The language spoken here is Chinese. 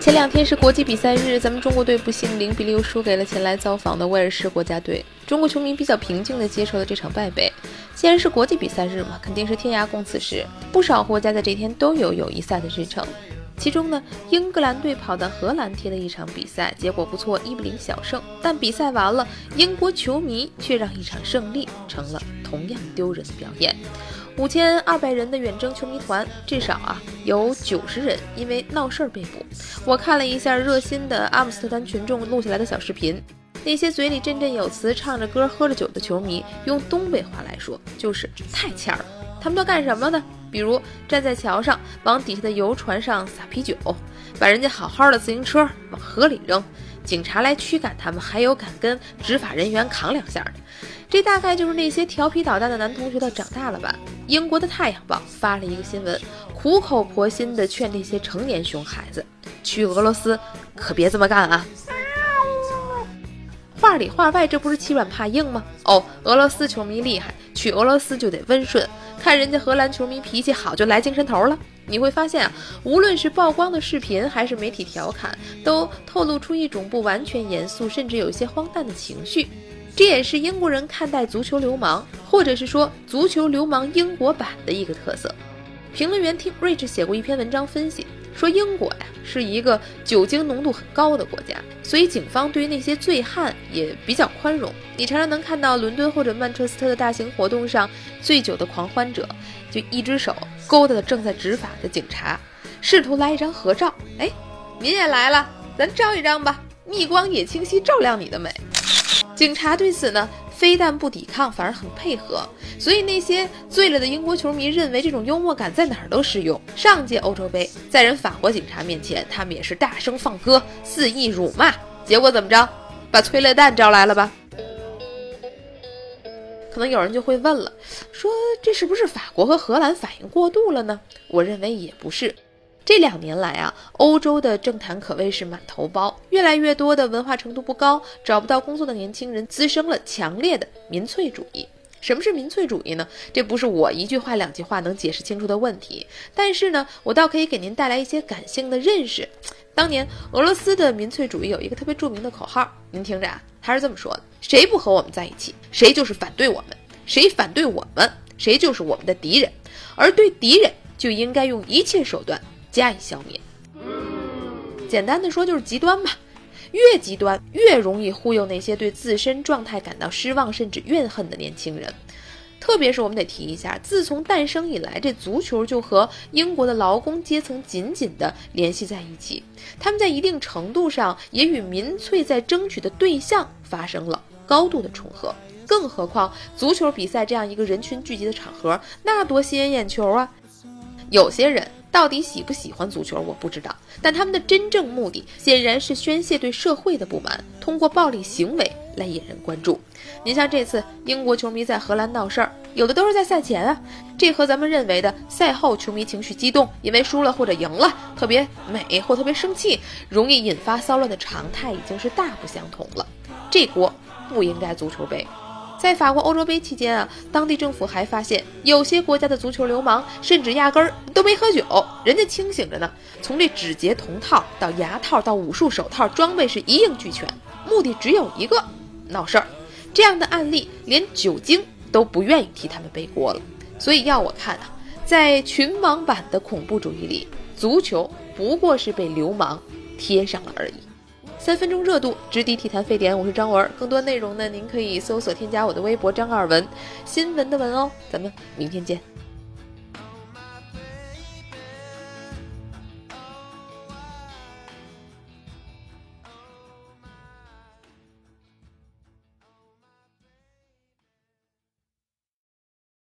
前两天是国际比赛日，咱们中国队不幸零比六输给了前来造访的威尔士国家队。中国球迷比较平静地接受了这场败北。既然是国际比赛日嘛，肯定是天涯共此时。不少国家在这天都有友谊赛的日程。其中呢，英格兰队跑到荷兰踢了一场比赛，结果不错，一比零小胜。但比赛完了，英国球迷却让一场胜利成了同样丢人的表演。五千二百人的远征球迷团，至少啊有九十人因为闹事儿被捕。我看了一下热心的阿姆斯特丹群众录下来的小视频，那些嘴里振振有词、唱着歌、喝着酒的球迷，用东北话来说就是太欠儿了。他们都干什么呢？比如站在桥上往底下的游船上撒啤酒，把人家好好的自行车往河里扔。警察来驱赶他们，还有敢跟执法人员扛两下的，这大概就是那些调皮捣蛋的男同学的长大了吧？英国的《太阳报》发了一个新闻，苦口婆心地劝那些成年熊孩子去俄罗斯可别这么干啊！话里话外，这不是欺软怕硬吗？哦，俄罗斯球迷厉害，去俄罗斯就得温顺，看人家荷兰球迷脾气好，就来精神头了。你会发现啊，无论是曝光的视频，还是媒体调侃，都透露出一种不完全严肃，甚至有一些荒诞的情绪。这也是英国人看待足球流氓，或者是说足球流氓英国版的一个特色。评论员 Tim Rich 写过一篇文章分析，说英国呀是一个酒精浓度很高的国家，所以警方对于那些醉汉也比较宽容。你常常能看到伦敦或者曼彻斯特的大型活动上，醉酒的狂欢者就一只手。勾搭的正在执法的警察，试图来一张合照。哎，您也来了，咱照一张吧，逆光也清晰照亮你的美。警察对此呢，非但不抵抗，反而很配合。所以那些醉了的英国球迷认为这种幽默感在哪儿都适用。上届欧洲杯，在人法国警察面前，他们也是大声放歌，肆意辱骂。结果怎么着？把催泪弹招来了吧？可能有人就会问了，说这是不是法国和荷兰反应过度了呢？我认为也不是。这两年来啊，欧洲的政坛可谓是满头包，越来越多的文化程度不高、找不到工作的年轻人滋生了强烈的民粹主义。什么是民粹主义呢？这不是我一句话两句话能解释清楚的问题。但是呢，我倒可以给您带来一些感性的认识。当年俄罗斯的民粹主义有一个特别著名的口号，您听着啊，他是这么说的：谁不和我们在一起，谁就是反对我们；谁反对我们，谁就是我们的敌人。而对敌人，就应该用一切手段加以消灭。简单的说，就是极端吧。越极端，越容易忽悠那些对自身状态感到失望甚至怨恨的年轻人。特别是我们得提一下，自从诞生以来，这足球就和英国的劳工阶层紧紧地联系在一起。他们在一定程度上也与民粹在争取的对象发生了高度的重合。更何况，足球比赛这样一个人群聚集的场合，那多吸引眼球啊！有些人。到底喜不喜欢足球，我不知道。但他们的真正目的显然是宣泄对社会的不满，通过暴力行为来引人关注。您像这次英国球迷在荷兰闹事儿，有的都是在赛前啊，这和咱们认为的赛后球迷情绪激动，因为输了或者赢了特别美或特别生气，容易引发骚乱的常态已经是大不相同了。这锅不应该足球背。在法国欧洲杯期间啊，当地政府还发现有些国家的足球流氓甚至压根儿都没喝酒，人家清醒着呢。从这指节铜套到牙套到武术手套，装备是一应俱全，目的只有一个：闹事儿。这样的案例，连酒精都不愿意替他们背锅了。所以要我看啊，在群网版的恐怖主义里，足球不过是被流氓贴上了而已。三分钟热度，直抵体坛沸点。我是张文，更多内容呢，您可以搜索添加我的微博张二文，新闻的文哦。咱们明天见。